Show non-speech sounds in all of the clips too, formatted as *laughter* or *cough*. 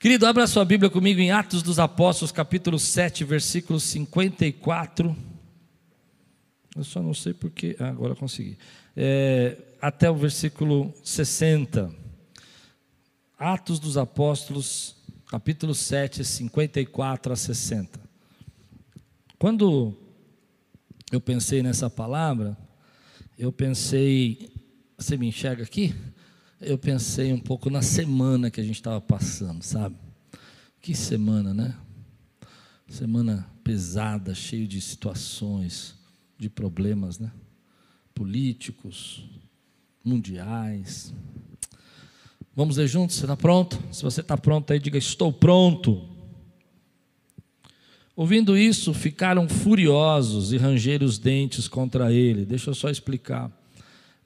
Querido, abra sua Bíblia comigo em Atos dos Apóstolos, capítulo 7, versículo 54. Eu só não sei porque. Ah, agora consegui. É, até o versículo 60. Atos dos Apóstolos, capítulo 7, 54 a 60. Quando eu pensei nessa palavra, eu pensei. Você me enxerga aqui? Eu pensei um pouco na semana que a gente estava passando, sabe? Que semana, né? Semana pesada, cheio de situações, de problemas, né? Políticos, mundiais. Vamos ler juntos? Você está pronto? Se você está pronto aí, diga: Estou pronto. Ouvindo isso, ficaram furiosos e rangeram os dentes contra ele. Deixa eu só explicar.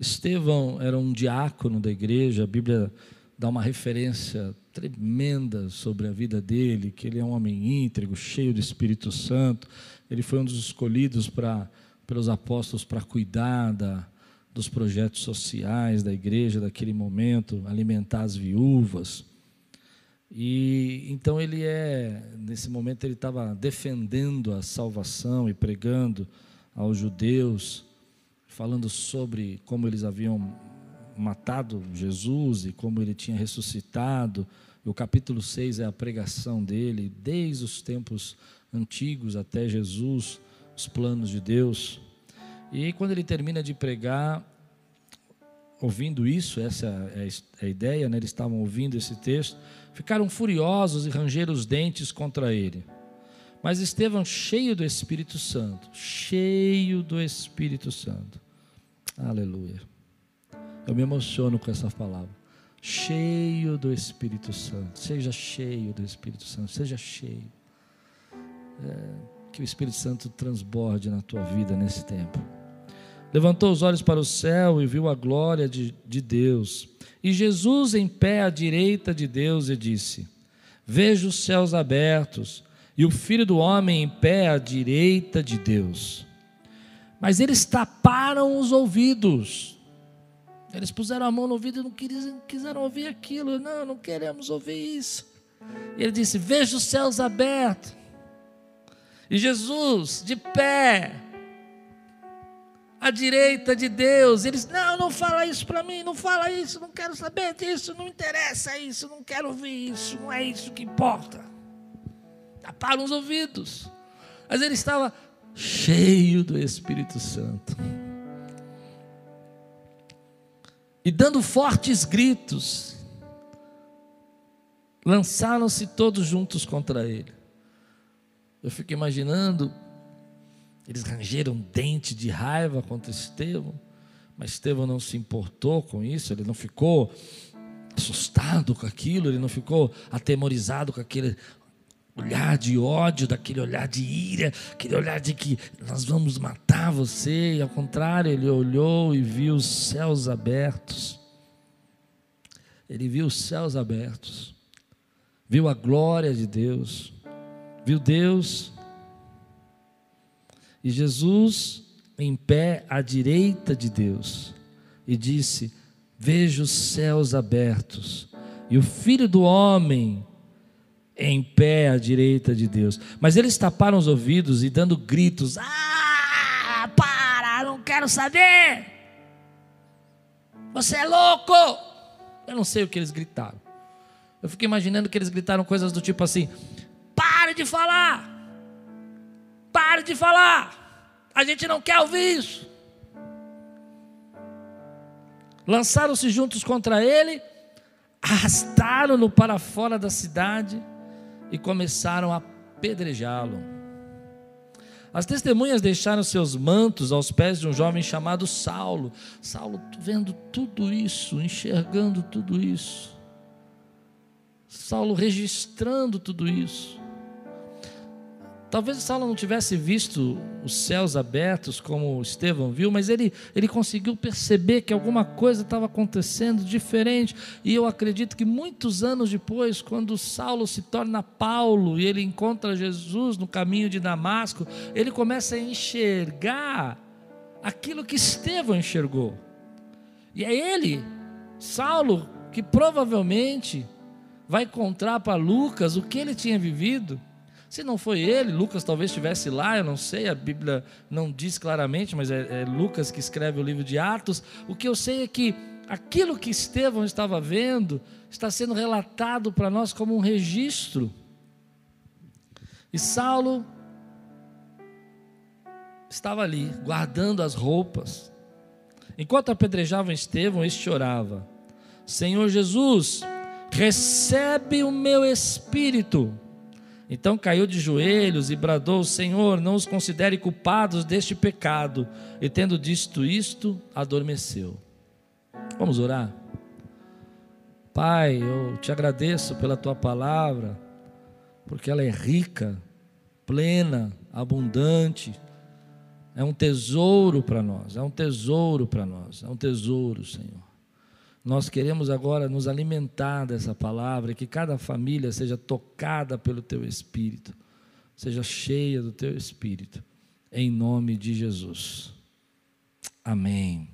Estevão era um diácono da igreja, a Bíblia dá uma referência tremenda sobre a vida dele, que ele é um homem íntegro, cheio do Espírito Santo. Ele foi um dos escolhidos para, pelos apóstolos para cuidar da, dos projetos sociais da igreja daquele momento, alimentar as viúvas. E então ele é, nesse momento ele estava defendendo a salvação e pregando aos judeus falando sobre como eles haviam matado Jesus e como ele tinha ressuscitado. E o capítulo 6 é a pregação dele, desde os tempos antigos até Jesus, os planos de Deus. E quando ele termina de pregar, ouvindo isso, essa é a ideia, né? eles estavam ouvindo esse texto, ficaram furiosos e rangeram os dentes contra ele. Mas Estevão, cheio do Espírito Santo, cheio do Espírito Santo, Aleluia. Eu me emociono com essa palavra. Cheio do Espírito Santo. Seja cheio do Espírito Santo. Seja cheio. É, que o Espírito Santo transborde na tua vida nesse tempo. Levantou os olhos para o céu e viu a glória de, de Deus. E Jesus em pé à direita de Deus e disse: Vejo os céus abertos e o filho do homem em pé à direita de Deus. Mas eles taparam os ouvidos. Eles puseram a mão no ouvido e não quiseram, quiseram ouvir aquilo. Não, não queremos ouvir isso. E ele disse: Veja os céus abertos. E Jesus, de pé, à direita de Deus, eles: Não, não fala isso para mim, não fala isso, não quero saber disso, não interessa isso, não quero ouvir isso, não é isso que importa. Taparam os ouvidos. Mas ele estava cheio do Espírito Santo. E dando fortes gritos, lançaram-se todos juntos contra ele. Eu fico imaginando, eles rangeram dente de raiva contra Estevão, mas Estevão não se importou com isso, ele não ficou assustado com aquilo, ele não ficou atemorizado com aquele olhar de ódio, daquele olhar de ira, aquele olhar de que nós vamos matar você, e ao contrário, ele olhou e viu os céus abertos. Ele viu os céus abertos, viu a glória de Deus, viu Deus. E Jesus em pé à direita de Deus e disse: Vejo os céus abertos. E o filho do homem em pé à direita de Deus. Mas eles taparam os ouvidos e dando gritos: Ah, para, não quero saber. Você é louco. Eu não sei o que eles gritaram. Eu fico imaginando que eles gritaram coisas do tipo assim: Pare de falar. Pare de falar. A gente não quer ouvir isso. Lançaram-se juntos contra ele, arrastaram-no para fora da cidade e começaram a apedrejá-lo. As testemunhas deixaram seus mantos aos pés de um jovem chamado Saulo. Saulo vendo tudo isso, enxergando tudo isso. Saulo registrando tudo isso. Talvez Saulo não tivesse visto os céus abertos como Estevão viu, mas ele, ele conseguiu perceber que alguma coisa estava acontecendo diferente. E eu acredito que muitos anos depois, quando Saulo se torna Paulo e ele encontra Jesus no caminho de Damasco, ele começa a enxergar aquilo que Estevão enxergou. E é ele, Saulo, que provavelmente vai contar para Lucas o que ele tinha vivido. Se não foi ele, Lucas talvez estivesse lá, eu não sei, a Bíblia não diz claramente, mas é, é Lucas que escreve o livro de Atos. O que eu sei é que aquilo que Estevão estava vendo está sendo relatado para nós como um registro. E Saulo estava ali, guardando as roupas. Enquanto apedrejavam Estevão, este orava: Senhor Jesus, recebe o meu espírito. Então caiu de joelhos e bradou: Senhor, não os considere culpados deste pecado. E tendo dito isto, adormeceu. Vamos orar? Pai, eu te agradeço pela tua palavra, porque ela é rica, plena, abundante. É um tesouro para nós, é um tesouro para nós, é um tesouro, Senhor. Nós queremos agora nos alimentar dessa palavra, que cada família seja tocada pelo teu espírito, seja cheia do teu espírito, em nome de Jesus. Amém.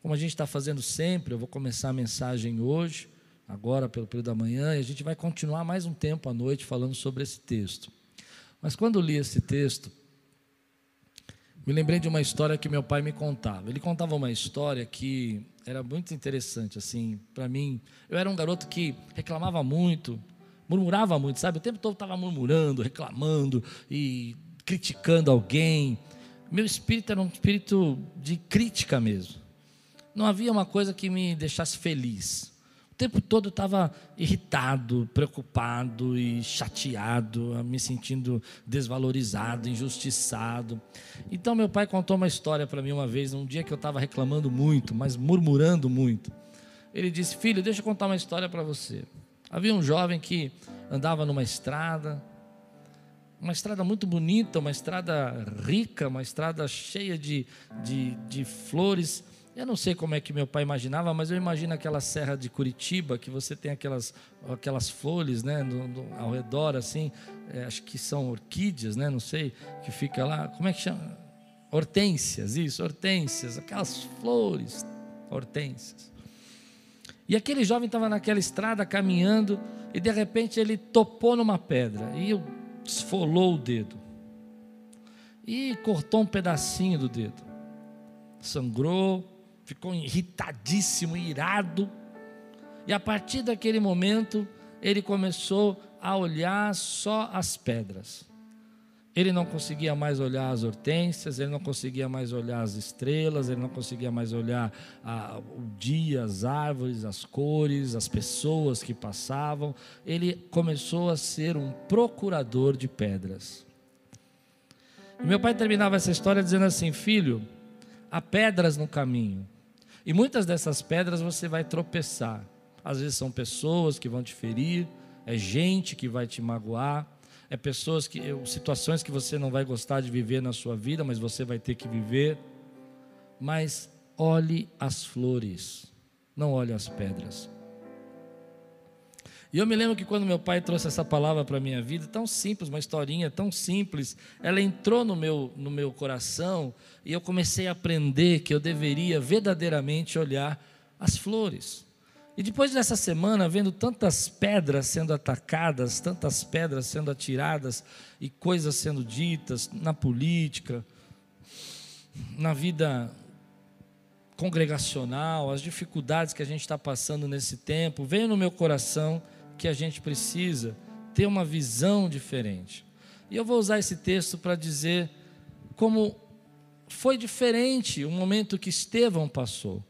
Como a gente está fazendo sempre, eu vou começar a mensagem hoje, agora pelo período da manhã, e a gente vai continuar mais um tempo à noite falando sobre esse texto. Mas quando eu li esse texto, me lembrei de uma história que meu pai me contava. Ele contava uma história que era muito interessante, assim, para mim. Eu era um garoto que reclamava muito, murmurava muito, sabe? O tempo todo estava murmurando, reclamando e criticando alguém. Meu espírito era um espírito de crítica mesmo. Não havia uma coisa que me deixasse feliz. O tempo todo eu estava irritado, preocupado e chateado, me sentindo desvalorizado, injustiçado. Então meu pai contou uma história para mim uma vez, um dia que eu estava reclamando muito, mas murmurando muito. Ele disse: Filho, deixa eu contar uma história para você. Havia um jovem que andava numa estrada, uma estrada muito bonita, uma estrada rica, uma estrada cheia de, de, de flores eu não sei como é que meu pai imaginava, mas eu imagino aquela serra de Curitiba, que você tem aquelas, aquelas flores né, ao redor, assim, é, acho que são orquídeas, né, não sei, que fica lá, como é que chama? Hortênsias, isso, hortênsias, aquelas flores, hortênsias. E aquele jovem estava naquela estrada caminhando, e de repente ele topou numa pedra, e esfolou o dedo, e cortou um pedacinho do dedo, sangrou, ficou irritadíssimo, irado. E a partir daquele momento, ele começou a olhar só as pedras. Ele não conseguia mais olhar as hortênsias, ele não conseguia mais olhar as estrelas, ele não conseguia mais olhar a, o dia, as árvores, as cores, as pessoas que passavam. Ele começou a ser um procurador de pedras. E meu pai terminava essa história dizendo assim: Filho, há pedras no caminho, e muitas dessas pedras você vai tropeçar. Às vezes são pessoas que vão te ferir, é gente que vai te magoar, é pessoas que situações que você não vai gostar de viver na sua vida, mas você vai ter que viver. Mas olhe as flores, não olhe as pedras. E eu me lembro que quando meu pai trouxe essa palavra para a minha vida, tão simples, uma historinha tão simples, ela entrou no meu, no meu coração e eu comecei a aprender que eu deveria verdadeiramente olhar as flores. E depois dessa semana, vendo tantas pedras sendo atacadas, tantas pedras sendo atiradas e coisas sendo ditas na política, na vida congregacional, as dificuldades que a gente está passando nesse tempo, veio no meu coração que a gente precisa ter uma visão diferente. E eu vou usar esse texto para dizer como foi diferente o momento que Estevão passou.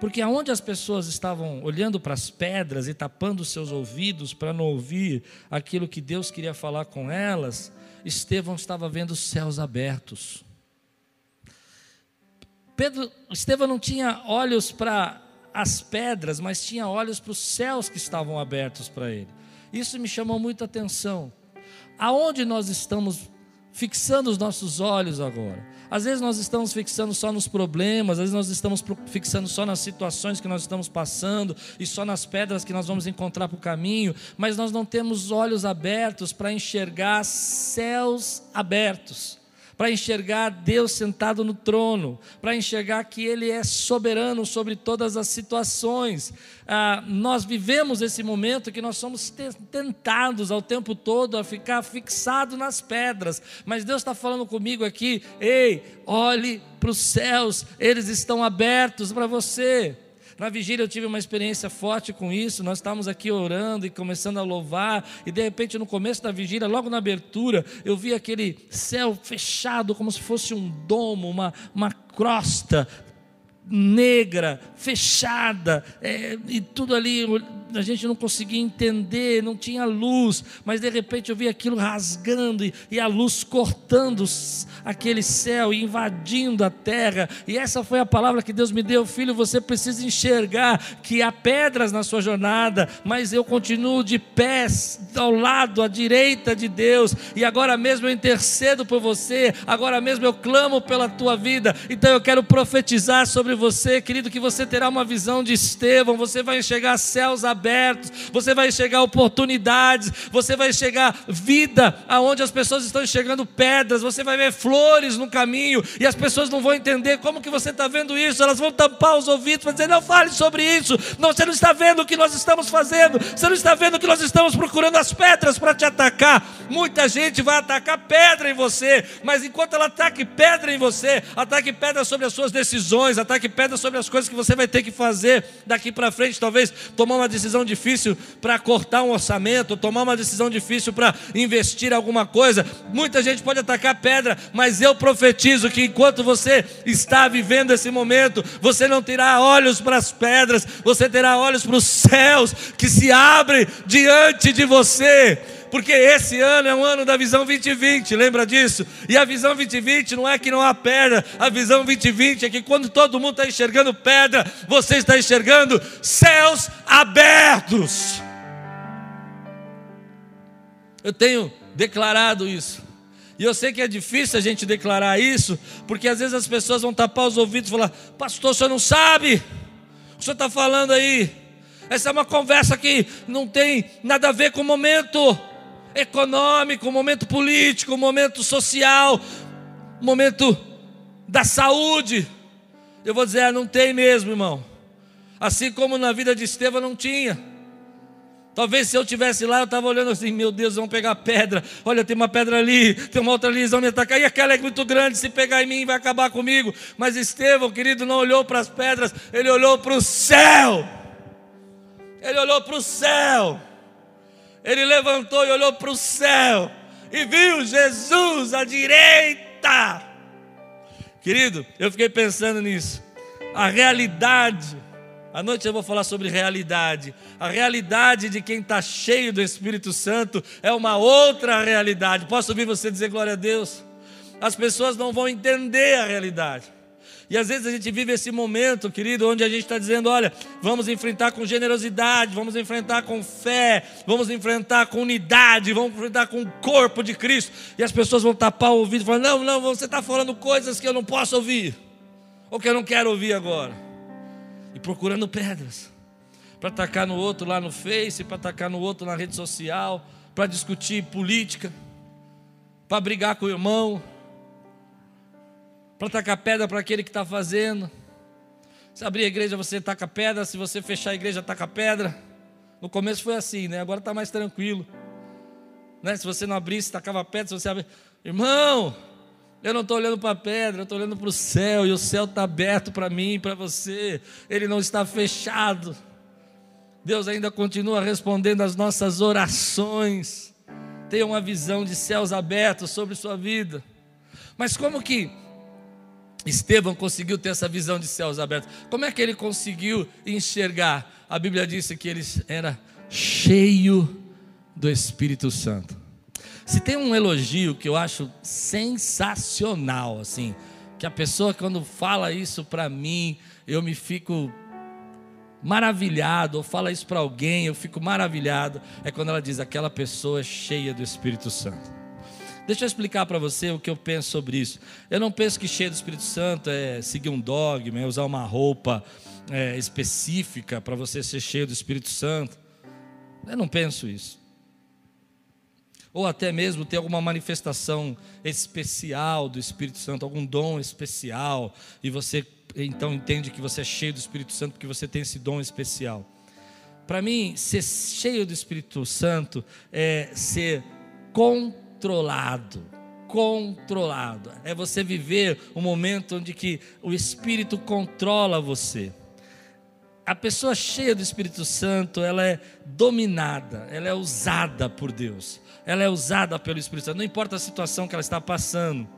Porque aonde as pessoas estavam olhando para as pedras e tapando seus ouvidos para não ouvir aquilo que Deus queria falar com elas, Estevão estava vendo os céus abertos. Pedro, Estevão não tinha olhos para as pedras, mas tinha olhos para os céus que estavam abertos para ele. Isso me chamou muita atenção. Aonde nós estamos fixando os nossos olhos agora? Às vezes nós estamos fixando só nos problemas, às vezes nós estamos fixando só nas situações que nós estamos passando e só nas pedras que nós vamos encontrar para o caminho, mas nós não temos olhos abertos para enxergar céus abertos para enxergar Deus sentado no trono, para enxergar que Ele é soberano sobre todas as situações. Ah, nós vivemos esse momento que nós somos tentados ao tempo todo a ficar fixado nas pedras, mas Deus está falando comigo aqui: ei, olhe para os céus, eles estão abertos para você. Na vigília eu tive uma experiência forte com isso. Nós estávamos aqui orando e começando a louvar, e de repente no começo da vigília, logo na abertura, eu vi aquele céu fechado, como se fosse um domo, uma, uma crosta negra, fechada, é, e tudo ali a gente não conseguia entender, não tinha luz, mas de repente eu vi aquilo rasgando e, e, a luz cortando aquele céu e invadindo a terra, e essa foi a palavra que Deus me deu, filho. Você precisa enxergar que há pedras na sua jornada, mas eu continuo de pés ao lado, à direita de Deus, e agora mesmo eu intercedo por você, agora mesmo eu clamo pela tua vida, então eu quero profetizar sobre você, querido, que você terá uma visão de Estevão, você vai enxergar céus abertos abertos, você vai enxergar oportunidades, você vai enxergar vida aonde as pessoas estão enxergando pedras, você vai ver flores no caminho e as pessoas não vão entender como que você está vendo isso, elas vão tampar os ouvidos, vão dizer, não fale sobre isso, não, você não está vendo o que nós estamos fazendo, você não está vendo que nós estamos procurando as pedras para te atacar. Muita gente vai atacar pedra em você, mas enquanto ela ataque pedra em você, ataque pedra sobre as suas decisões, ataque pedra sobre as coisas que você vai ter que fazer daqui para frente, talvez tomar uma decisão decisão difícil para cortar um orçamento, tomar uma decisão difícil para investir alguma coisa. Muita gente pode atacar pedra, mas eu profetizo que enquanto você está vivendo esse momento, você não terá olhos para as pedras, você terá olhos para os céus que se abrem diante de você porque esse ano é um ano da visão 2020, lembra disso? E a visão 2020 não é que não há pedra, a visão 2020 é que quando todo mundo está enxergando pedra, você está enxergando céus abertos. Eu tenho declarado isso. E eu sei que é difícil a gente declarar isso, porque às vezes as pessoas vão tapar os ouvidos e falar: Pastor, o senhor não sabe? O senhor está falando aí. Essa é uma conversa que não tem nada a ver com o momento econômico, momento político, momento social, momento da saúde. Eu vou dizer, ah, não tem mesmo, irmão. Assim como na vida de Estevão não tinha. Talvez se eu tivesse lá, eu estava olhando assim, meu Deus, vão pegar pedra. Olha, tem uma pedra ali, tem uma outra ali, eles vão me atacar. E aquela é muito grande, se pegar em mim vai acabar comigo. Mas Estevão, querido, não olhou para as pedras, ele olhou para o céu. Ele olhou para o céu. Ele levantou e olhou para o céu e viu Jesus à direita. Querido, eu fiquei pensando nisso. A realidade, à noite eu vou falar sobre realidade. A realidade de quem está cheio do Espírito Santo é uma outra realidade. Posso ouvir você dizer glória a Deus? As pessoas não vão entender a realidade. E às vezes a gente vive esse momento, querido, onde a gente está dizendo: olha, vamos enfrentar com generosidade, vamos enfrentar com fé, vamos enfrentar com unidade, vamos enfrentar com o corpo de Cristo. E as pessoas vão tapar o ouvido e falar: não, não, você está falando coisas que eu não posso ouvir, ou que eu não quero ouvir agora. E procurando pedras para atacar no outro lá no Face, para atacar no outro na rede social, para discutir política, para brigar com o irmão para tacar pedra para aquele que está fazendo. Se abrir a igreja, você taca pedra, se você fechar a igreja, taca pedra. No começo foi assim, né? Agora está mais tranquilo. Né? Se você não abrisse, tacava pedra, se você abrir. Irmão, eu não estou olhando para a pedra, eu estou olhando para o céu, e o céu está aberto para mim e para você, ele não está fechado. Deus ainda continua respondendo às nossas orações. Tenha uma visão de céus abertos sobre sua vida. Mas como que Estevão conseguiu ter essa visão de céus abertos. Como é que ele conseguiu enxergar? A Bíblia disse que ele era cheio do Espírito Santo. Se tem um elogio que eu acho sensacional, assim, que a pessoa quando fala isso para mim, eu me fico maravilhado, ou fala isso para alguém, eu fico maravilhado, é quando ela diz aquela pessoa é cheia do Espírito Santo. Deixa eu explicar para você o que eu penso sobre isso. Eu não penso que cheio do Espírito Santo é seguir um dogma, é usar uma roupa é, específica para você ser cheio do Espírito Santo. Eu não penso isso. ou até mesmo ter alguma manifestação especial do Espírito Santo, algum dom especial, e você então entende que você é cheio do Espírito Santo porque você tem esse dom especial. Para mim, ser cheio do Espírito Santo é ser controlado. Controlado. É você viver um momento onde que o Espírito controla você. A pessoa cheia do Espírito Santo, ela é dominada, ela é usada por Deus, ela é usada pelo Espírito Santo, não importa a situação que ela está passando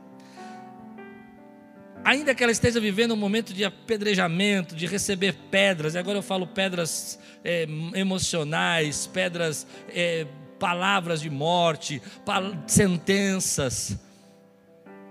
ainda que ela esteja vivendo um momento de apedrejamento, de receber pedras, e agora eu falo pedras é, emocionais, pedras, é, palavras de morte, sentenças,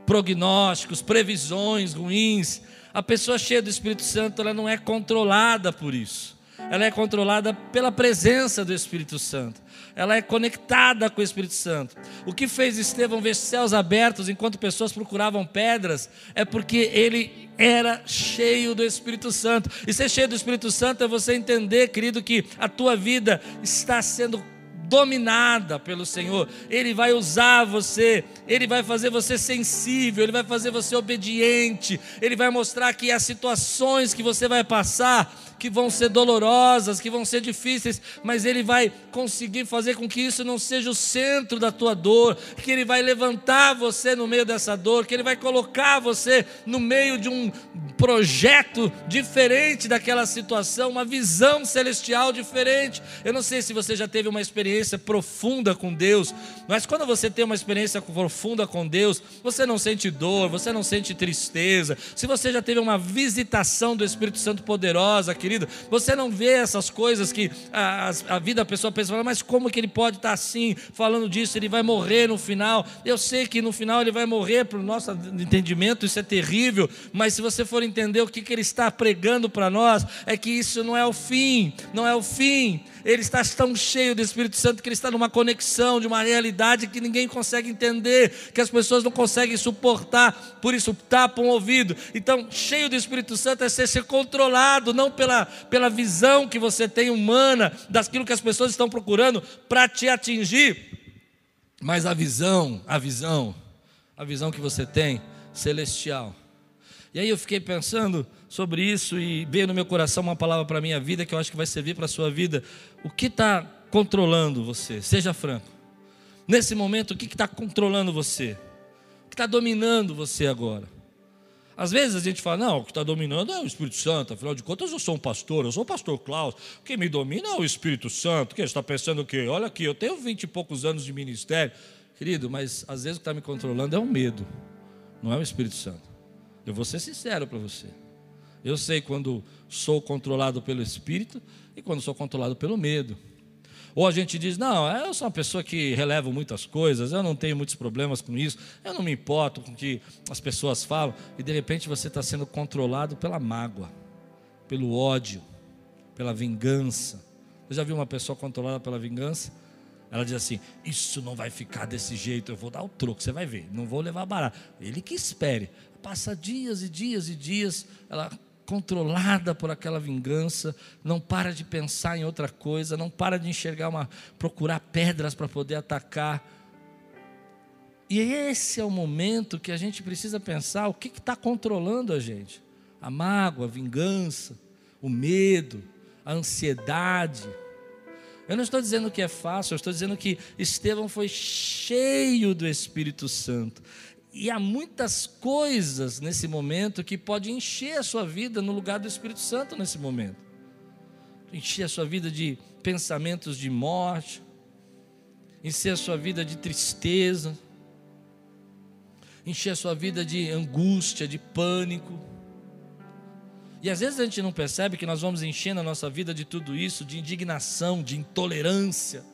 prognósticos, previsões ruins. A pessoa cheia do Espírito Santo, ela não é controlada por isso. Ela é controlada pela presença do Espírito Santo ela é conectada com o Espírito Santo. O que fez Estevão ver céus abertos enquanto pessoas procuravam pedras é porque ele era cheio do Espírito Santo. E ser cheio do Espírito Santo é você entender, querido, que a tua vida está sendo dominada pelo Senhor. Ele vai usar você, ele vai fazer você sensível, ele vai fazer você obediente, ele vai mostrar que as situações que você vai passar que vão ser dolorosas, que vão ser difíceis, mas Ele vai conseguir fazer com que isso não seja o centro da tua dor, que Ele vai levantar você no meio dessa dor, que Ele vai colocar você no meio de um projeto diferente daquela situação, uma visão celestial diferente. Eu não sei se você já teve uma experiência profunda com Deus, mas quando você tem uma experiência profunda com Deus, você não sente dor, você não sente tristeza. Se você já teve uma visitação do Espírito Santo poderosa, que querido. Você não vê essas coisas que a, a vida da pessoa pensa, mas como que ele pode estar assim, falando disso? Ele vai morrer no final. Eu sei que no final ele vai morrer, para o nosso entendimento, isso é terrível, mas se você for entender o que, que ele está pregando para nós, é que isso não é o fim, não é o fim. Ele está tão cheio do Espírito Santo que ele está numa conexão de uma realidade que ninguém consegue entender, que as pessoas não conseguem suportar, por isso tapam o ouvido. Então, cheio do Espírito Santo é ser, ser controlado, não pela, pela visão que você tem humana, daquilo que as pessoas estão procurando para te atingir, mas a visão, a visão, a visão que você tem celestial. E aí eu fiquei pensando sobre isso e veio no meu coração uma palavra para a minha vida que eu acho que vai servir para a sua vida. O que está controlando você? Seja franco. Nesse momento, o que está controlando você? O que está dominando você agora? Às vezes a gente fala, não, o que está dominando é o Espírito Santo, afinal de contas eu sou um pastor, eu sou o pastor Klaus, quem me domina é o Espírito Santo. Quem está pensando o quê? Olha aqui, eu tenho vinte e poucos anos de ministério. Querido, mas às vezes o que está me controlando é o medo, não é o Espírito Santo. Eu vou ser sincero para você. Eu sei quando sou controlado pelo espírito e quando sou controlado pelo medo. Ou a gente diz: não, eu sou uma pessoa que releva muitas coisas, eu não tenho muitos problemas com isso, eu não me importo com o que as pessoas falam, e de repente você está sendo controlado pela mágoa, pelo ódio, pela vingança. Você já viu uma pessoa controlada pela vingança? Ela diz assim: Isso não vai ficar desse jeito, eu vou dar o troco, você vai ver, não vou levar barato. Ele que espere. Passa dias e dias e dias, ela controlada por aquela vingança, não para de pensar em outra coisa, não para de enxergar uma procurar pedras para poder atacar. E esse é o momento que a gente precisa pensar o que está controlando a gente: a mágoa, a vingança, o medo, a ansiedade. Eu não estou dizendo que é fácil, eu estou dizendo que Estevão foi cheio do Espírito Santo. E há muitas coisas nesse momento que pode encher a sua vida no lugar do Espírito Santo nesse momento. Encher a sua vida de pensamentos de morte, encher a sua vida de tristeza, encher a sua vida de angústia, de pânico. E às vezes a gente não percebe que nós vamos enchendo a nossa vida de tudo isso, de indignação, de intolerância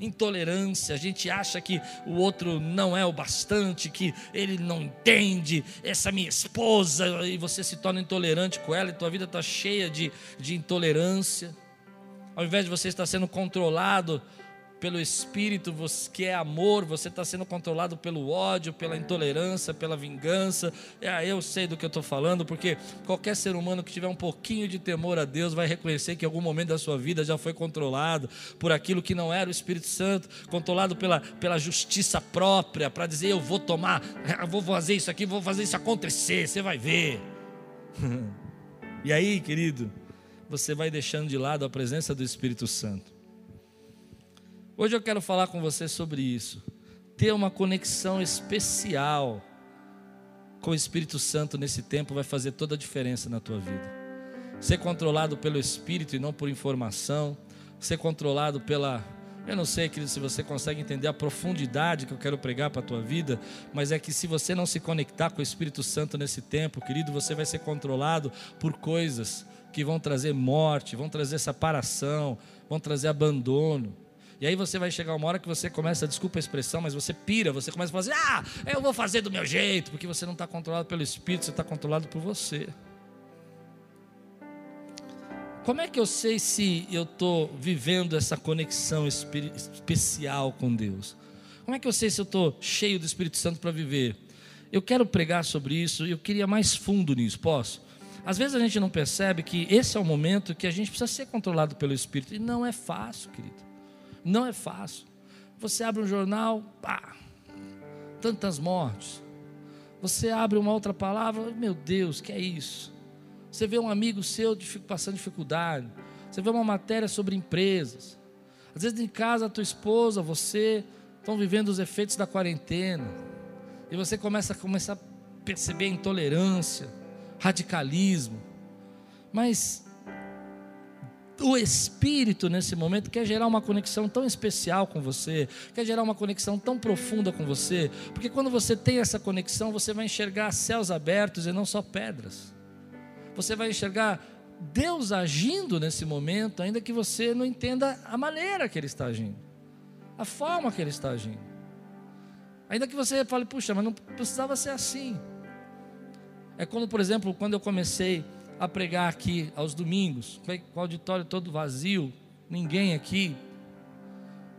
intolerância, a gente acha que o outro não é o bastante, que ele não entende, essa minha esposa, e você se torna intolerante com ela, e tua vida está cheia de, de intolerância. Ao invés de você estar sendo controlado pelo Espírito, que é amor, você está sendo controlado pelo ódio, pela intolerância, pela vingança. É, eu sei do que eu estou falando, porque qualquer ser humano que tiver um pouquinho de temor a Deus vai reconhecer que em algum momento da sua vida já foi controlado por aquilo que não era o Espírito Santo, controlado pela, pela justiça própria, para dizer: eu vou tomar, eu vou fazer isso aqui, vou fazer isso acontecer, você vai ver. *laughs* e aí, querido, você vai deixando de lado a presença do Espírito Santo. Hoje eu quero falar com você sobre isso. Ter uma conexão especial com o Espírito Santo nesse tempo vai fazer toda a diferença na tua vida. Ser controlado pelo Espírito e não por informação. Ser controlado pela. Eu não sei, querido, se você consegue entender a profundidade que eu quero pregar para a tua vida, mas é que se você não se conectar com o Espírito Santo nesse tempo, querido, você vai ser controlado por coisas que vão trazer morte, vão trazer separação, vão trazer abandono. E aí você vai chegar uma hora que você começa, desculpa a expressão, mas você pira, você começa a fazer, ah, eu vou fazer do meu jeito, porque você não está controlado pelo Espírito, você está controlado por você. Como é que eu sei se eu estou vivendo essa conexão especial com Deus? Como é que eu sei se eu estou cheio do Espírito Santo para viver? Eu quero pregar sobre isso eu queria mais fundo nisso, posso? Às vezes a gente não percebe que esse é o momento que a gente precisa ser controlado pelo Espírito, e não é fácil, querido. Não é fácil. Você abre um jornal, pá, tantas mortes. Você abre uma outra palavra, meu Deus, que é isso? Você vê um amigo seu passando dificuldade. Você vê uma matéria sobre empresas. Às vezes em casa a tua esposa, você estão vivendo os efeitos da quarentena. E você começa a começar a perceber intolerância, radicalismo. Mas o Espírito nesse momento quer gerar uma conexão tão especial com você, quer gerar uma conexão tão profunda com você, porque quando você tem essa conexão, você vai enxergar céus abertos e não só pedras. Você vai enxergar Deus agindo nesse momento, ainda que você não entenda a maneira que Ele está agindo, a forma que Ele está agindo. Ainda que você fale, puxa, mas não precisava ser assim. É como, por exemplo, quando eu comecei a pregar aqui aos domingos, com o auditório todo vazio, ninguém aqui.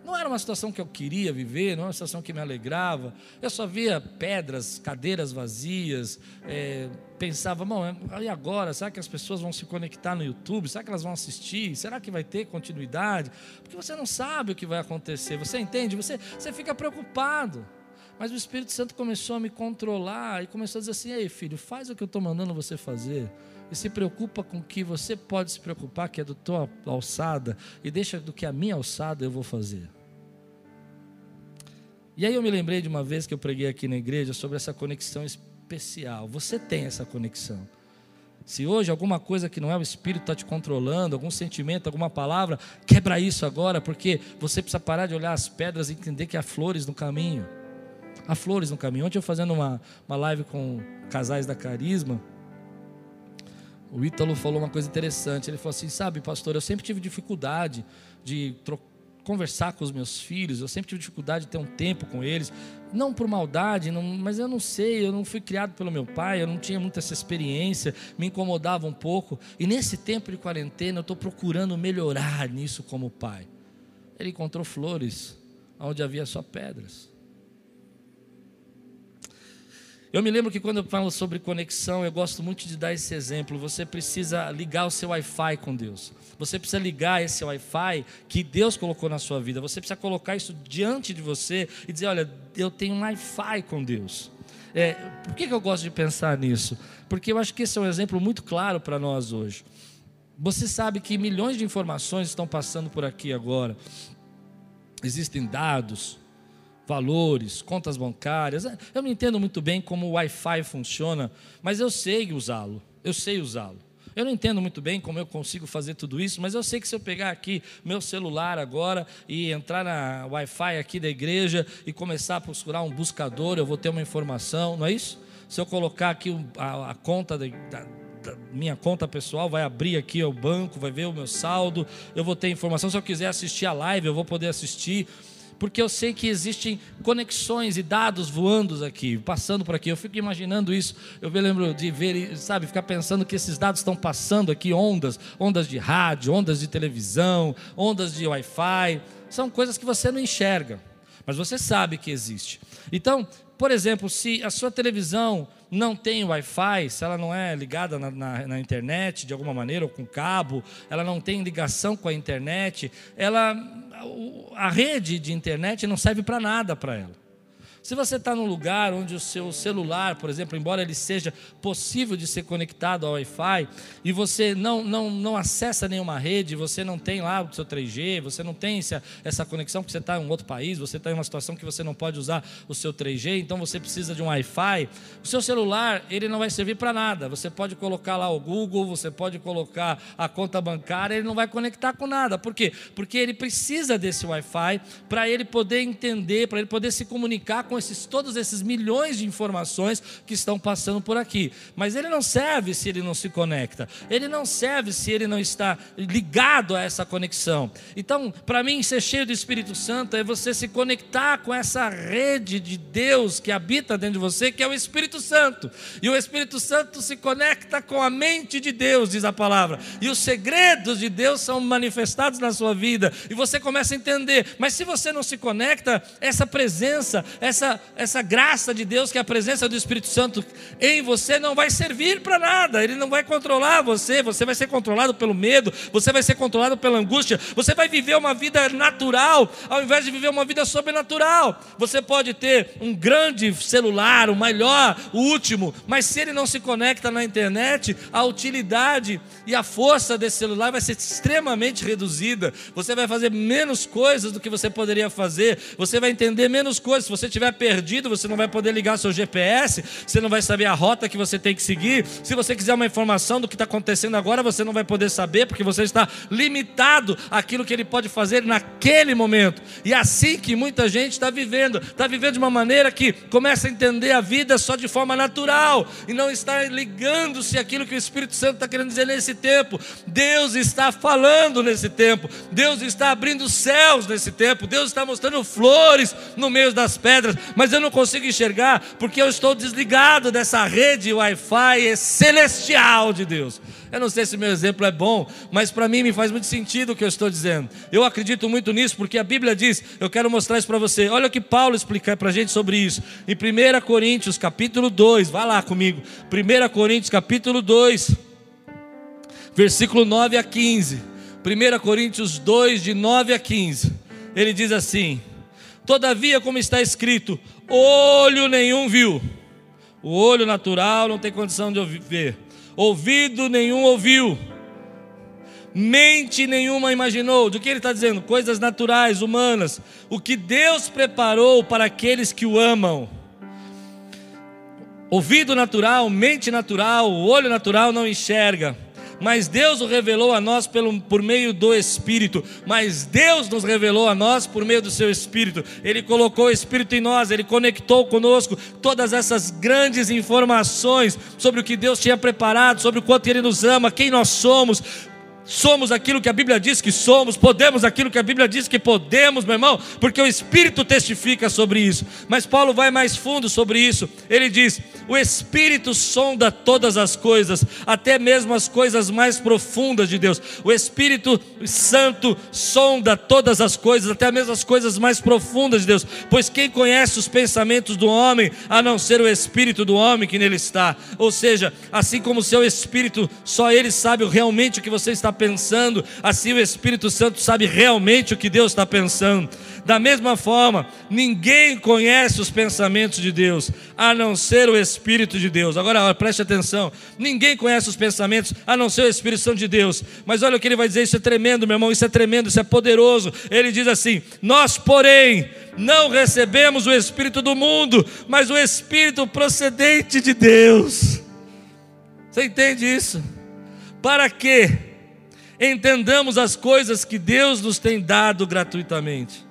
Não era uma situação que eu queria viver, não era uma situação que me alegrava. Eu só via pedras, cadeiras vazias, é, pensava, bom, e agora? Será que as pessoas vão se conectar no YouTube? Será que elas vão assistir? Será que vai ter continuidade? Porque você não sabe o que vai acontecer, você entende? Você, você fica preocupado. Mas o Espírito Santo começou a me controlar e começou a dizer assim: ei, filho, faz o que eu estou mandando você fazer e se preocupa com o que você pode se preocupar, que é do tua alçada, e deixa do que a minha alçada eu vou fazer. E aí eu me lembrei de uma vez que eu preguei aqui na igreja sobre essa conexão especial. Você tem essa conexão. Se hoje alguma coisa que não é o Espírito está te controlando, algum sentimento, alguma palavra, quebra isso agora, porque você precisa parar de olhar as pedras e entender que há flores no caminho. Há flores no caminho. Ontem eu fazendo uma, uma live com casais da Carisma, o Ítalo falou uma coisa interessante. Ele falou assim: Sabe, pastor, eu sempre tive dificuldade de conversar com os meus filhos, eu sempre tive dificuldade de ter um tempo com eles. Não por maldade, não, mas eu não sei, eu não fui criado pelo meu pai, eu não tinha muita essa experiência, me incomodava um pouco. E nesse tempo de quarentena, eu estou procurando melhorar nisso como pai. Ele encontrou flores onde havia só pedras. Eu me lembro que quando eu falo sobre conexão, eu gosto muito de dar esse exemplo. Você precisa ligar o seu Wi-Fi com Deus. Você precisa ligar esse Wi-Fi que Deus colocou na sua vida. Você precisa colocar isso diante de você e dizer: Olha, eu tenho um Wi-Fi com Deus. É, por que, que eu gosto de pensar nisso? Porque eu acho que esse é um exemplo muito claro para nós hoje. Você sabe que milhões de informações estão passando por aqui agora. Existem dados, valores, contas bancárias. Eu não entendo muito bem como o Wi-Fi funciona, mas eu sei usá-lo. Eu sei usá-lo. Eu não entendo muito bem como eu consigo fazer tudo isso, mas eu sei que se eu pegar aqui meu celular agora e entrar na Wi-Fi aqui da igreja e começar a procurar um buscador, eu vou ter uma informação, não é isso? Se eu colocar aqui a, a conta da, da, minha conta pessoal, vai abrir aqui o banco, vai ver o meu saldo, eu vou ter informação. Se eu quiser assistir a live, eu vou poder assistir porque eu sei que existem conexões e dados voando aqui, passando por aqui. Eu fico imaginando isso. Eu me lembro de ver, sabe, ficar pensando que esses dados estão passando aqui ondas, ondas de rádio, ondas de televisão, ondas de Wi-Fi. São coisas que você não enxerga, mas você sabe que existe. Então, por exemplo, se a sua televisão não tem Wi-Fi, se ela não é ligada na, na, na, internet de alguma maneira, ou com cabo, ela não tem ligação com a internet, ela, a rede de internet não serve para nada para ela. Se você está num lugar onde o seu celular, por exemplo, embora ele seja possível de ser conectado ao Wi-Fi, e você não, não, não acessa nenhuma rede, você não tem lá o seu 3G, você não tem essa, essa conexão porque você está em um outro país, você está em uma situação que você não pode usar o seu 3G, então você precisa de um Wi-Fi, o seu celular ele não vai servir para nada. Você pode colocar lá o Google, você pode colocar a conta bancária, ele não vai conectar com nada. Por quê? Porque ele precisa desse Wi-Fi para ele poder entender, para ele poder se comunicar com esses, todos esses milhões de informações que estão passando por aqui. Mas ele não serve se ele não se conecta. Ele não serve se ele não está ligado a essa conexão. Então, para mim, ser cheio do Espírito Santo é você se conectar com essa rede de Deus que habita dentro de você, que é o Espírito Santo. E o Espírito Santo se conecta com a mente de Deus, diz a palavra. E os segredos de Deus são manifestados na sua vida. E você começa a entender. Mas se você não se conecta, essa presença, essa essa, essa graça de Deus, que é a presença do Espírito Santo em você, não vai servir para nada, ele não vai controlar você, você vai ser controlado pelo medo, você vai ser controlado pela angústia, você vai viver uma vida natural, ao invés de viver uma vida sobrenatural. Você pode ter um grande celular, o melhor, o último, mas se ele não se conecta na internet, a utilidade e a força desse celular vai ser extremamente reduzida. Você vai fazer menos coisas do que você poderia fazer, você vai entender menos coisas. Se você tiver perdido, você não vai poder ligar seu GPS, você não vai saber a rota que você tem que seguir. Se você quiser uma informação do que está acontecendo agora, você não vai poder saber, porque você está limitado àquilo que ele pode fazer naquele momento. E é assim que muita gente está vivendo, está vivendo de uma maneira que começa a entender a vida só de forma natural e não está ligando-se àquilo que o Espírito Santo está querendo dizer nesse tempo. Deus está falando nesse tempo, Deus está abrindo céus nesse tempo, Deus está mostrando flores no meio das pedras, mas eu não consigo enxergar porque eu estou desligado dessa rede Wi-Fi celestial de Deus. Eu não sei se meu exemplo é bom, mas para mim me faz muito sentido o que eu estou dizendo. Eu acredito muito nisso porque a Bíblia diz, eu quero mostrar isso para você. Olha o que Paulo explica para a gente sobre isso. Em 1 Coríntios capítulo 2, vai lá comigo. 1 Coríntios capítulo 2, versículo 9 a 15. 1 Coríntios 2, de 9 a 15. Ele diz assim: Todavia, como está escrito, olho nenhum viu. O olho natural não tem condição de ver. Ouvido nenhum ouviu. Mente nenhuma imaginou. Do que ele está dizendo? Coisas naturais, humanas. O que Deus preparou para aqueles que o amam. Ouvido natural, mente natural, olho natural não enxerga mas Deus o revelou a nós pelo, por meio do Espírito, mas Deus nos revelou a nós por meio do seu Espírito. Ele colocou o Espírito em nós, ele conectou conosco todas essas grandes informações sobre o que Deus tinha preparado, sobre o quanto Ele nos ama, quem nós somos somos aquilo que a Bíblia diz que somos, podemos aquilo que a Bíblia diz que podemos, meu irmão, porque o Espírito testifica sobre isso. Mas Paulo vai mais fundo sobre isso. Ele diz: o Espírito sonda todas as coisas, até mesmo as coisas mais profundas de Deus. O Espírito Santo sonda todas as coisas, até mesmo as coisas mais profundas de Deus. Pois quem conhece os pensamentos do homem, a não ser o Espírito do homem que nele está? Ou seja, assim como o seu Espírito, só ele sabe realmente o que você está pensando, assim o Espírito Santo sabe realmente o que Deus está pensando. Da mesma forma, ninguém conhece os pensamentos de Deus, a não ser o Espírito de Deus. Agora, preste atenção: ninguém conhece os pensamentos, a não ser o Espírito Santo de Deus. Mas olha o que ele vai dizer: isso é tremendo, meu irmão, isso é tremendo, isso é poderoso. Ele diz assim: Nós, porém, não recebemos o Espírito do mundo, mas o Espírito procedente de Deus. Você entende isso? Para quê? Entendamos as coisas que Deus nos tem dado gratuitamente.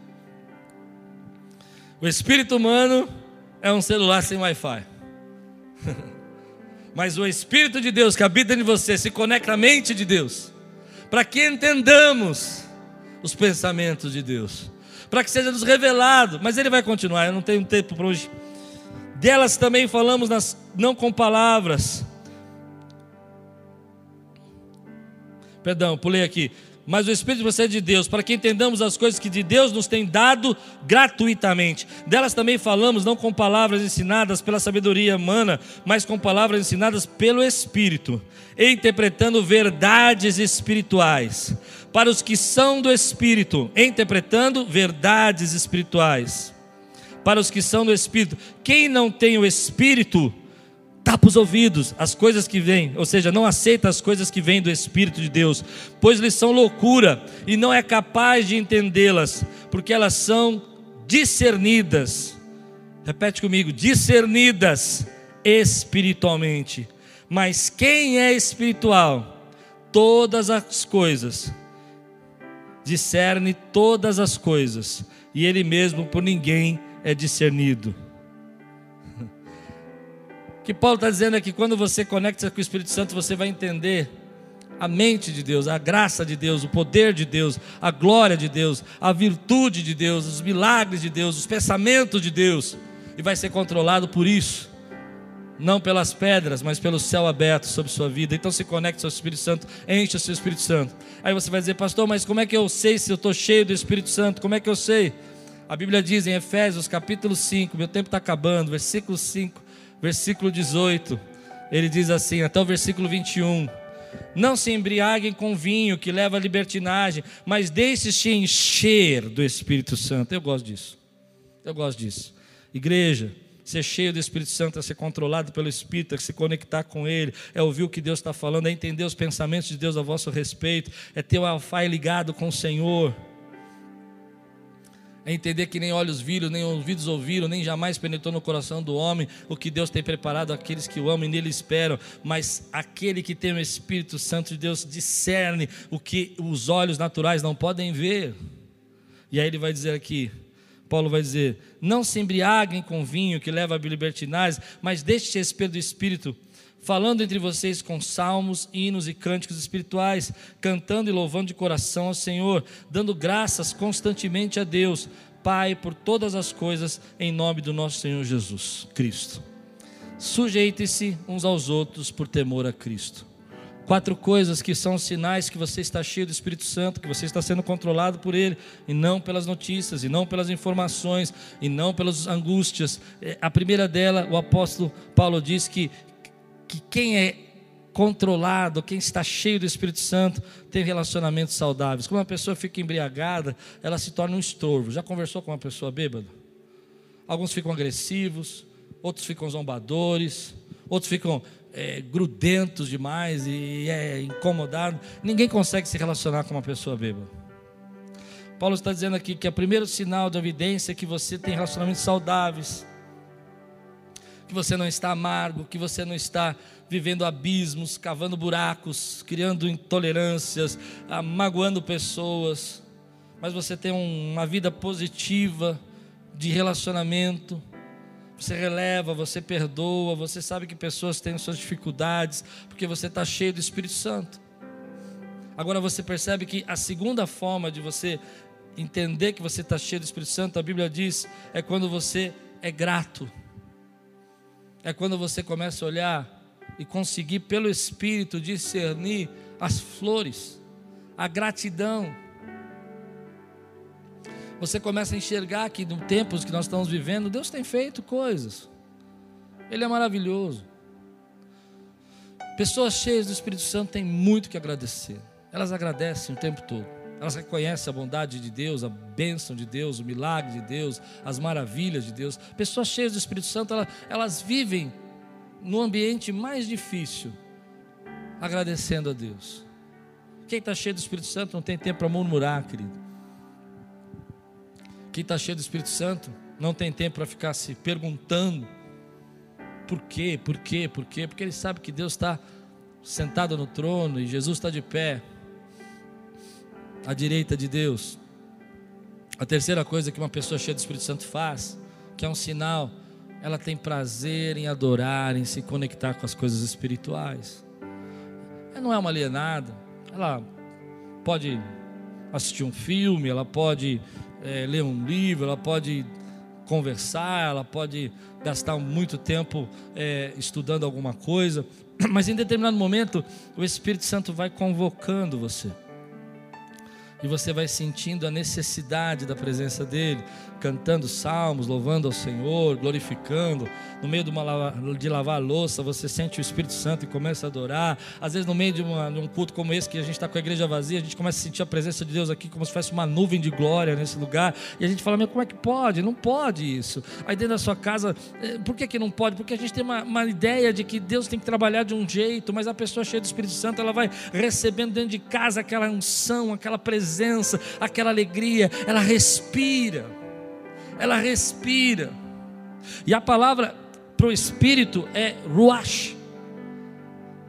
O espírito humano é um celular sem Wi-Fi. *laughs* Mas o Espírito de Deus que habita em você se conecta à mente de Deus, para que entendamos os pensamentos de Deus. para que seja nos revelado. Mas ele vai continuar, eu não tenho tempo para hoje. Delas também falamos nas, não com palavras. Perdão, pulei aqui mas o Espírito procede de Deus, para que entendamos as coisas que de Deus nos tem dado gratuitamente. Delas também falamos, não com palavras ensinadas pela sabedoria humana, mas com palavras ensinadas pelo Espírito, interpretando verdades espirituais. Para os que são do Espírito, interpretando verdades espirituais. Para os que são do Espírito, quem não tem o Espírito, tapa os ouvidos as coisas que vêm, ou seja, não aceita as coisas que vêm do Espírito de Deus, pois lhes são loucura e não é capaz de entendê-las, porque elas são discernidas. Repete comigo: discernidas espiritualmente. Mas quem é espiritual? Todas as coisas, discerne todas as coisas, e ele mesmo por ninguém é discernido que Paulo está dizendo é que quando você conecta com o Espírito Santo, você vai entender a mente de Deus, a graça de Deus, o poder de Deus, a glória de Deus, a virtude de Deus, os milagres de Deus, os pensamentos de Deus, e vai ser controlado por isso, não pelas pedras, mas pelo céu aberto sobre sua vida. Então se conecte ao Espírito Santo, enche o seu Espírito Santo. Aí você vai dizer, pastor, mas como é que eu sei se eu estou cheio do Espírito Santo? Como é que eu sei? A Bíblia diz em Efésios capítulo 5, meu tempo está acabando, versículo 5 versículo 18, ele diz assim, até o versículo 21. Não se embriaguem com vinho que leva à libertinagem, mas deixe-se encher do Espírito Santo. Eu gosto disso. Eu gosto disso. Igreja, ser cheio do Espírito Santo é ser controlado pelo Espírito, é se conectar com Ele, é ouvir o que Deus está falando, é entender os pensamentos de Deus a vosso respeito, é ter o Wi-Fi ligado com o Senhor entender que nem olhos viram, nem ouvidos ouviram, nem jamais penetrou no coração do homem o que Deus tem preparado àqueles que o amam e nele esperam, mas aquele que tem o Espírito Santo de Deus discerne o que os olhos naturais não podem ver. E aí ele vai dizer aqui, Paulo vai dizer: Não se embriaguem com vinho que leva a libertinagem, mas deixe-se do Espírito falando entre vocês com salmos, hinos e cânticos espirituais, cantando e louvando de coração ao Senhor, dando graças constantemente a Deus, Pai, por todas as coisas, em nome do nosso Senhor Jesus Cristo. Sujeite-se uns aos outros por temor a Cristo. Quatro coisas que são sinais que você está cheio do Espírito Santo, que você está sendo controlado por Ele, e não pelas notícias, e não pelas informações, e não pelas angústias. É, a primeira dela, o apóstolo Paulo diz que que quem é controlado, quem está cheio do Espírito Santo, tem relacionamentos saudáveis. Quando uma pessoa fica embriagada, ela se torna um estorvo. Já conversou com uma pessoa bêbada? Alguns ficam agressivos, outros ficam zombadores, outros ficam é, grudentos demais e é incomodado. Ninguém consegue se relacionar com uma pessoa bêbada. Paulo está dizendo aqui que o primeiro sinal de evidência é que você tem relacionamentos saudáveis que você não está amargo, que você não está vivendo abismos, cavando buracos, criando intolerâncias, magoando pessoas, mas você tem uma vida positiva de relacionamento. Você releva, você perdoa, você sabe que pessoas têm suas dificuldades, porque você está cheio do Espírito Santo. Agora você percebe que a segunda forma de você entender que você está cheio do Espírito Santo, a Bíblia diz, é quando você é grato é quando você começa a olhar e conseguir, pelo Espírito, discernir as flores, a gratidão. Você começa a enxergar que no tempos que nós estamos vivendo, Deus tem feito coisas. Ele é maravilhoso. Pessoas cheias do Espírito Santo têm muito que agradecer. Elas agradecem o tempo todo. Elas reconhecem a bondade de Deus, a bênção de Deus, o milagre de Deus, as maravilhas de Deus. Pessoas cheias do Espírito Santo, elas, elas vivem no ambiente mais difícil, agradecendo a Deus. Quem está cheio do Espírito Santo não tem tempo para murmurar, querido. Quem está cheio do Espírito Santo não tem tempo para ficar se perguntando por quê, por quê, por quê, porque ele sabe que Deus está sentado no trono e Jesus está de pé à direita de Deus. A terceira coisa que uma pessoa cheia do Espírito Santo faz, que é um sinal, ela tem prazer em adorar, em se conectar com as coisas espirituais. Ela não é uma alienada, ela pode assistir um filme, ela pode é, ler um livro, ela pode conversar, ela pode gastar muito tempo é, estudando alguma coisa, *clears throat* mas em determinado momento o Espírito Santo vai convocando você e você vai sentindo a necessidade da presença dele, cantando salmos, louvando ao Senhor, glorificando. No meio de, uma, de lavar a louça, você sente o Espírito Santo e começa a adorar. Às vezes, no meio de, uma, de um culto como esse, que a gente está com a igreja vazia, a gente começa a sentir a presença de Deus aqui como se fosse uma nuvem de glória nesse lugar. E a gente fala, meu, como é que pode? Não pode isso. Aí dentro da sua casa, eh, por que, que não pode? Porque a gente tem uma, uma ideia de que Deus tem que trabalhar de um jeito, mas a pessoa cheia do Espírito Santo, ela vai recebendo dentro de casa aquela unção, aquela presença, aquela alegria, ela respira ela respira. E a palavra para o espírito é ruach.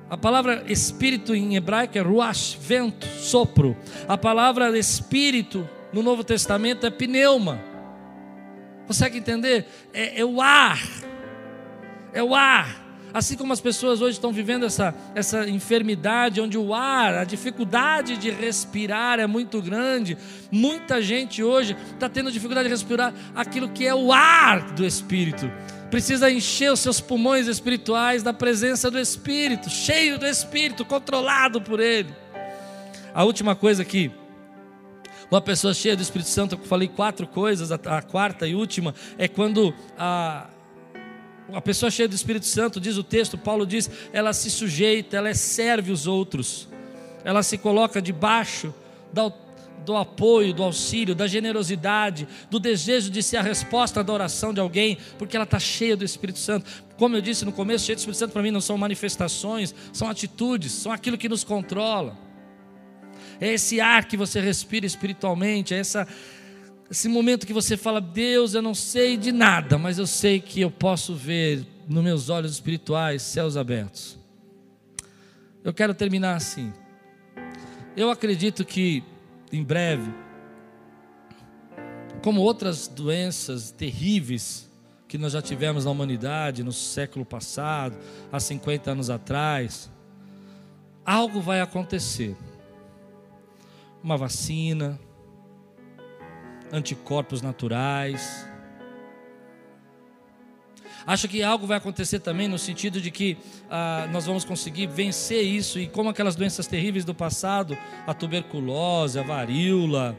A palavra espírito em hebraico é ruach, vento, sopro. A palavra espírito no Novo Testamento é pneuma. Consegue entender? É, é o ar. É o ar. Assim como as pessoas hoje estão vivendo essa, essa enfermidade, onde o ar, a dificuldade de respirar é muito grande, muita gente hoje está tendo dificuldade de respirar aquilo que é o ar do Espírito. Precisa encher os seus pulmões espirituais da presença do Espírito, cheio do Espírito, controlado por Ele. A última coisa aqui, uma pessoa cheia do Espírito Santo, eu falei quatro coisas, a, a quarta e última é quando a a pessoa cheia do Espírito Santo, diz o texto, Paulo diz, ela se sujeita, ela serve os outros, ela se coloca debaixo do, do apoio, do auxílio, da generosidade, do desejo de ser a resposta da oração de alguém, porque ela está cheia do Espírito Santo. Como eu disse no começo, cheia do Espírito Santo para mim não são manifestações, são atitudes, são aquilo que nos controla. É esse ar que você respira espiritualmente, é essa esse momento que você fala, Deus, eu não sei de nada, mas eu sei que eu posso ver nos meus olhos espirituais céus abertos. Eu quero terminar assim. Eu acredito que em breve, como outras doenças terríveis que nós já tivemos na humanidade no século passado, há 50 anos atrás, algo vai acontecer. Uma vacina, anticorpos naturais. Acho que algo vai acontecer também no sentido de que ah, nós vamos conseguir vencer isso e como aquelas doenças terríveis do passado, a tuberculose, a varíola,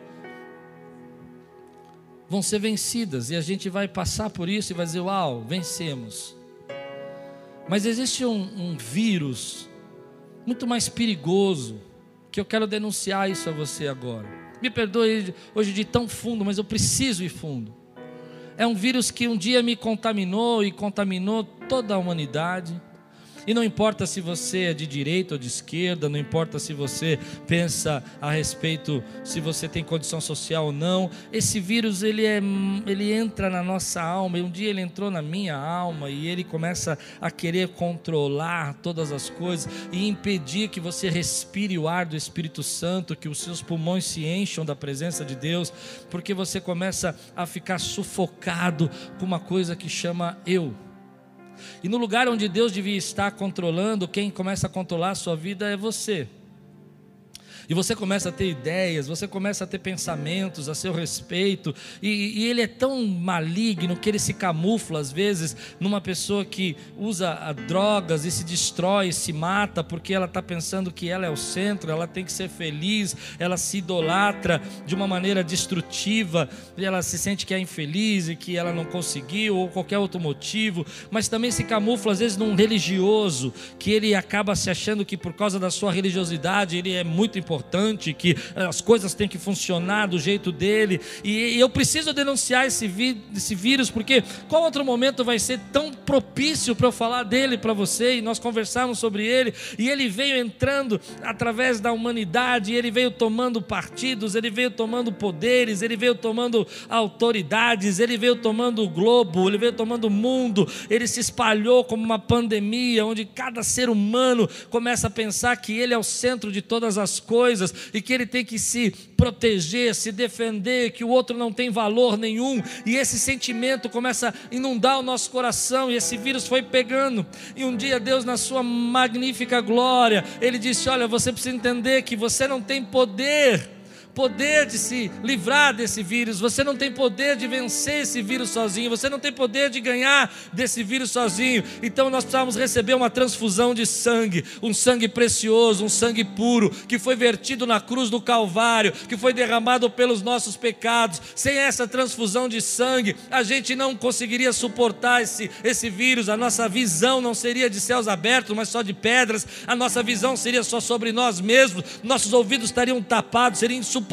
vão ser vencidas e a gente vai passar por isso e vai dizer: Uau, vencemos. Mas existe um, um vírus muito mais perigoso que eu quero denunciar isso a você agora. Me perdoe hoje de tão fundo, mas eu preciso ir fundo. É um vírus que um dia me contaminou e contaminou toda a humanidade. E não importa se você é de direita ou de esquerda, não importa se você pensa a respeito se você tem condição social ou não, esse vírus ele é ele entra na nossa alma, e um dia ele entrou na minha alma e ele começa a querer controlar todas as coisas e impedir que você respire o ar do Espírito Santo, que os seus pulmões se encham da presença de Deus, porque você começa a ficar sufocado com uma coisa que chama eu. E no lugar onde Deus devia estar controlando, quem começa a controlar a sua vida é você. E você começa a ter ideias, você começa a ter pensamentos a seu respeito, e, e, ele é tão maligno que ele se camufla às vezes numa pessoa que usa drogas e se destrói, se mata, porque ela está pensando que ela é o centro, ela tem que ser feliz, ela se idolatra de uma maneira destrutiva, e ela se sente que é infeliz e que ela não conseguiu, ou qualquer outro motivo, mas também se camufla às vezes num religioso, que ele acaba se achando que por causa da sua religiosidade ele é muito importante importante, que as coisas têm que funcionar do jeito dele. E, eu preciso denunciar esse, esse vírus, porque qual outro momento vai ser tão propício para eu falar dele para você e nós conversarmos sobre ele? E ele veio entrando através da humanidade, ele veio tomando partidos, ele veio tomando poderes, ele veio tomando autoridades, ele veio tomando o globo, ele veio tomando o mundo, ele se espalhou como uma pandemia, onde cada ser humano começa a pensar que ele é o centro de todas as coisas coisas e que ele tem que se proteger, se defender, que o outro não tem valor nenhum, e esse sentimento começa a inundar o nosso coração, e esse vírus foi pegando. E um dia Deus, na sua magnífica glória, ele disse: Olha, você precisa entender que você não tem poder poder de se livrar desse vírus, você não tem poder de vencer esse vírus sozinho, você não tem poder de ganhar desse vírus sozinho. Então nós precisamos receber uma transfusão de sangue, um sangue precioso, um sangue puro, que foi vertido na cruz do Calvário, que foi derramado pelos nossos pecados. Sem essa transfusão de sangue, a gente não conseguiria suportar esse, esse vírus, a nossa visão não seria de céus abertos, mas só de pedras, a nossa visão seria só sobre nós mesmos, nossos ouvidos estariam tapados, seria insuportável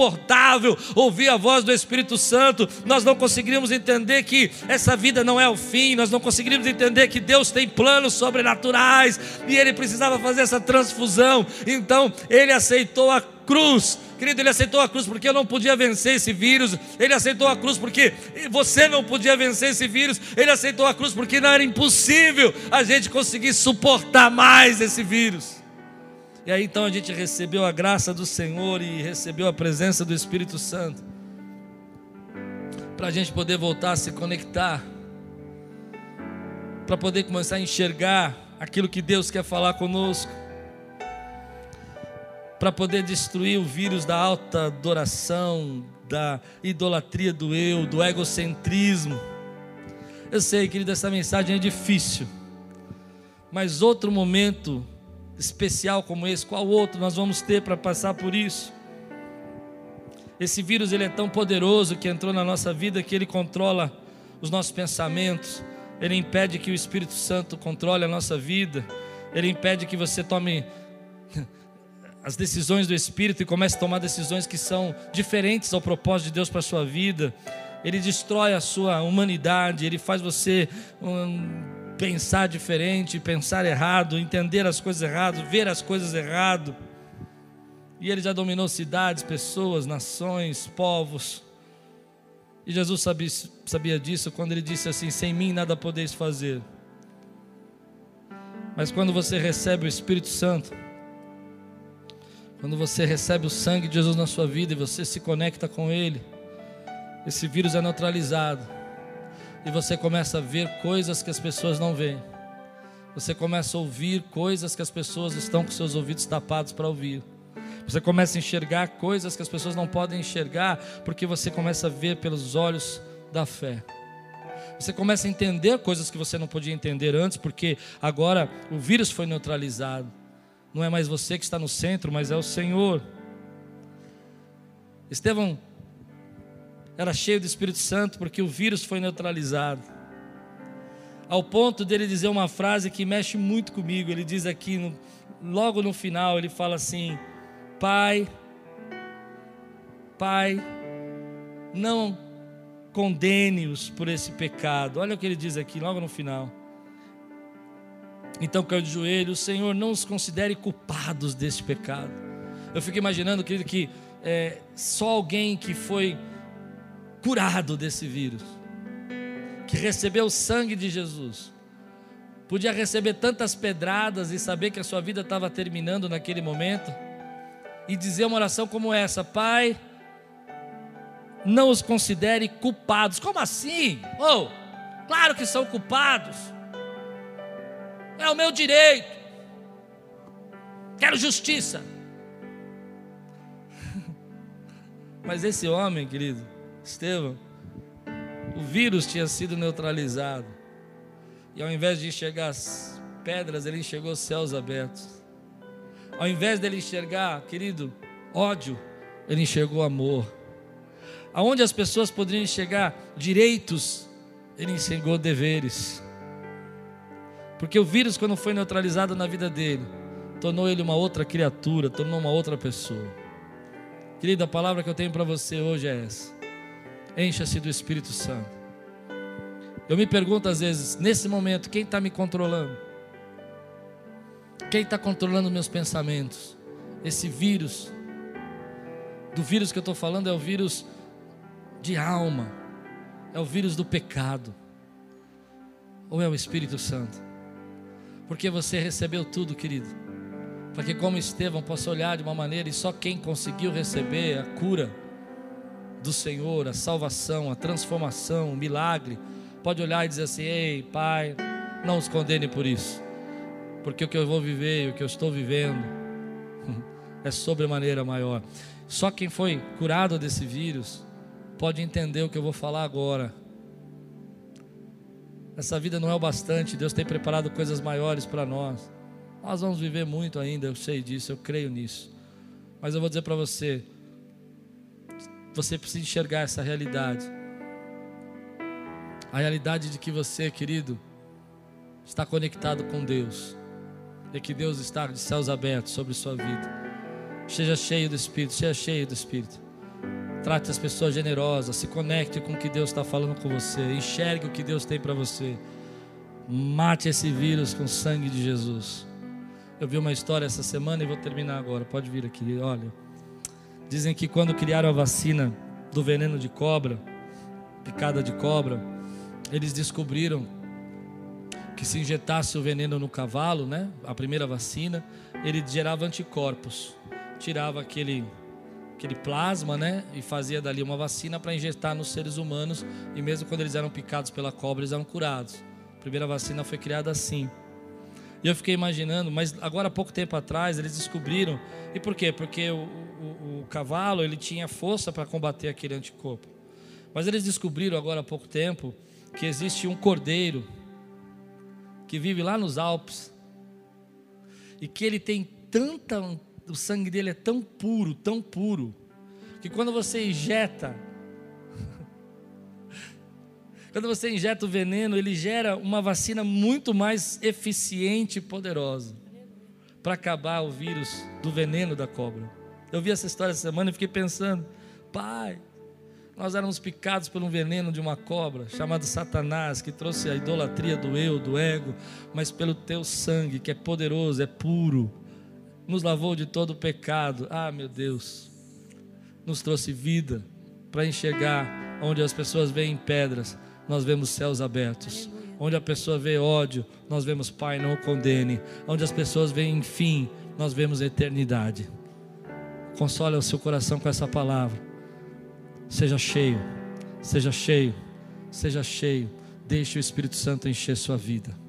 ouvir a voz do Espírito Santo, nós não conseguiríamos entender que essa vida não é o fim, nós não conseguiríamos entender que Deus tem planos sobrenaturais e Ele precisava fazer essa transfusão, então Ele aceitou a cruz. Querido, ele aceitou a cruz porque eu não podia vencer esse vírus. Ele aceitou a cruz porque você não podia vencer esse vírus. Ele aceitou a cruz porque não era impossível a gente conseguir suportar mais esse vírus. E aí então a gente recebeu a graça do Senhor e recebeu a presença do Espírito Santo. Para a gente poder voltar a se conectar. Para poder começar a enxergar aquilo que Deus quer falar conosco para poder destruir o vírus da alta adoração, da idolatria do eu, do egocentrismo. Eu sei, querido, essa mensagem é difícil, mas outro momento especial como esse, qual outro nós vamos ter para passar por isso? Esse vírus ele é tão poderoso que entrou na nossa vida que ele controla os nossos pensamentos, ele impede que o Espírito Santo controle a nossa vida, ele impede que você tome *laughs* as decisões do Espírito e comece a tomar decisões que são diferentes ao propósito de Deus para a sua vida. Ele destrói a sua humanidade, ele faz você um, pensar diferente, pensar errado, entender as coisas erradas, ver as coisas errado. E ele já dominou cidades, pessoas, nações, povos. E Jesus sabia, sabia disso quando ele disse assim: Sem mim nada podeis fazer. Mas quando você recebe o Espírito Santo, quando você recebe o sangue de Jesus na sua vida e você se conecta com Ele, esse vírus é neutralizado. E você começa a ver coisas que as pessoas não veem. Você começa a ouvir coisas que as pessoas estão com seus ouvidos tapados para ouvir. Você começa a enxergar coisas que as pessoas não podem enxergar, porque você começa a ver pelos olhos da fé. Você começa a entender coisas que você não podia entender antes, porque agora o vírus foi neutralizado. Não é mais você que está no centro, mas é o Senhor. Estevão era cheio do Espírito Santo porque o vírus foi neutralizado. Ao ponto dele dizer uma frase que mexe muito comigo. Ele diz aqui, no, logo no final, ele fala assim: Pai, Pai, não condene-os por esse pecado. Olha o que ele diz aqui, logo no final. Então caiu de joelhos, Senhor, não os considere culpados deste pecado. Eu fico imaginando, querido, que é, só alguém que foi curado desse vírus, que recebeu o sangue de Jesus, podia receber tantas pedradas e saber que a sua vida estava terminando naquele momento, e dizer uma oração como essa: Pai, não os considere culpados. Como assim? Oh, claro que são culpados é o meu direito. Quero justiça. *laughs* Mas esse homem, querido, Estevão, o vírus tinha sido neutralizado. E ao invés de enxergar as pedras, ele enxergou os céus abertos. Ao invés dele enxergar, querido, ódio, ele enxergou amor. Aonde as pessoas poderiam enxergar direitos, ele enxergou deveres. Porque o vírus, quando foi neutralizado na vida dele, tornou ele uma outra criatura, tornou uma outra pessoa. Querida, a palavra que eu tenho para você hoje é essa: encha-se do Espírito Santo. Eu me pergunto às vezes, nesse momento, quem está me controlando? Quem está controlando meus pensamentos? Esse vírus, do vírus que eu estou falando, é o vírus de alma, é o vírus do pecado, ou é o Espírito Santo? porque você recebeu tudo, querido. Para que, como Estevão, possa olhar de uma maneira e só quem conseguiu receber a cura do Senhor, a salvação, a transformação, o milagre, pode olhar e dizer assim: Ei, Pai, não os condene por isso, porque o que eu vou viver, o que eu estou vivendo, *laughs* é sobremaneira maior. Só quem foi curado desse vírus pode entender o que eu vou falar agora. Essa vida não é o bastante, Deus tem preparado coisas maiores para nós. Nós vamos viver muito ainda, eu sei disso, eu creio nisso. Mas eu vou dizer para você, você precisa enxergar essa realidade. A realidade de que você, querido, está conectado com Deus. E que Deus está de céus abertos sobre sua vida. Seja cheio do Espírito, seja cheio do Espírito. Trate as pessoas generosas, se conecte com o que Deus está falando com você, enxergue o que Deus tem para você. Mate esse vírus com o sangue de Jesus. Eu vi uma história essa semana e vou terminar agora. Pode vir aqui, olha. Dizem que quando criaram a vacina do veneno de cobra, picada de cobra, eles descobriram que se injetasse o veneno no cavalo, né, a primeira vacina, ele gerava anticorpos tirava aquele aquele plasma, né, e fazia dali uma vacina para injetar nos seres humanos, e mesmo quando eles eram picados pela cobra, eles eram curados. A primeira vacina foi criada assim. E eu fiquei imaginando, mas agora há pouco tempo atrás eles descobriram, e por quê? Porque o, o, o cavalo ele tinha força para combater aquele anticorpo. Mas eles descobriram agora há pouco tempo que existe um cordeiro que vive lá nos Alpes e que ele tem tanta o sangue dele é tão puro, tão puro, que quando você injeta, *laughs* quando você injeta o veneno, ele gera uma vacina muito mais eficiente e poderosa para acabar o vírus do veneno da cobra. Eu vi essa história essa semana e fiquei pensando, pai, nós éramos picados por um veneno de uma cobra chamado Satanás, que trouxe a idolatria do eu, do ego, mas pelo teu sangue, que é poderoso, é puro, nos lavou de todo o pecado. Ah, meu Deus, nos trouxe vida para enxergar onde as pessoas veem pedras, nós vemos céus abertos. Onde a pessoa vê ódio, nós vemos Pai, não o condene. Onde as pessoas veem fim, nós vemos eternidade. Console o seu coração com essa palavra. Seja cheio, seja cheio, seja cheio. Deixe o Espírito Santo encher sua vida.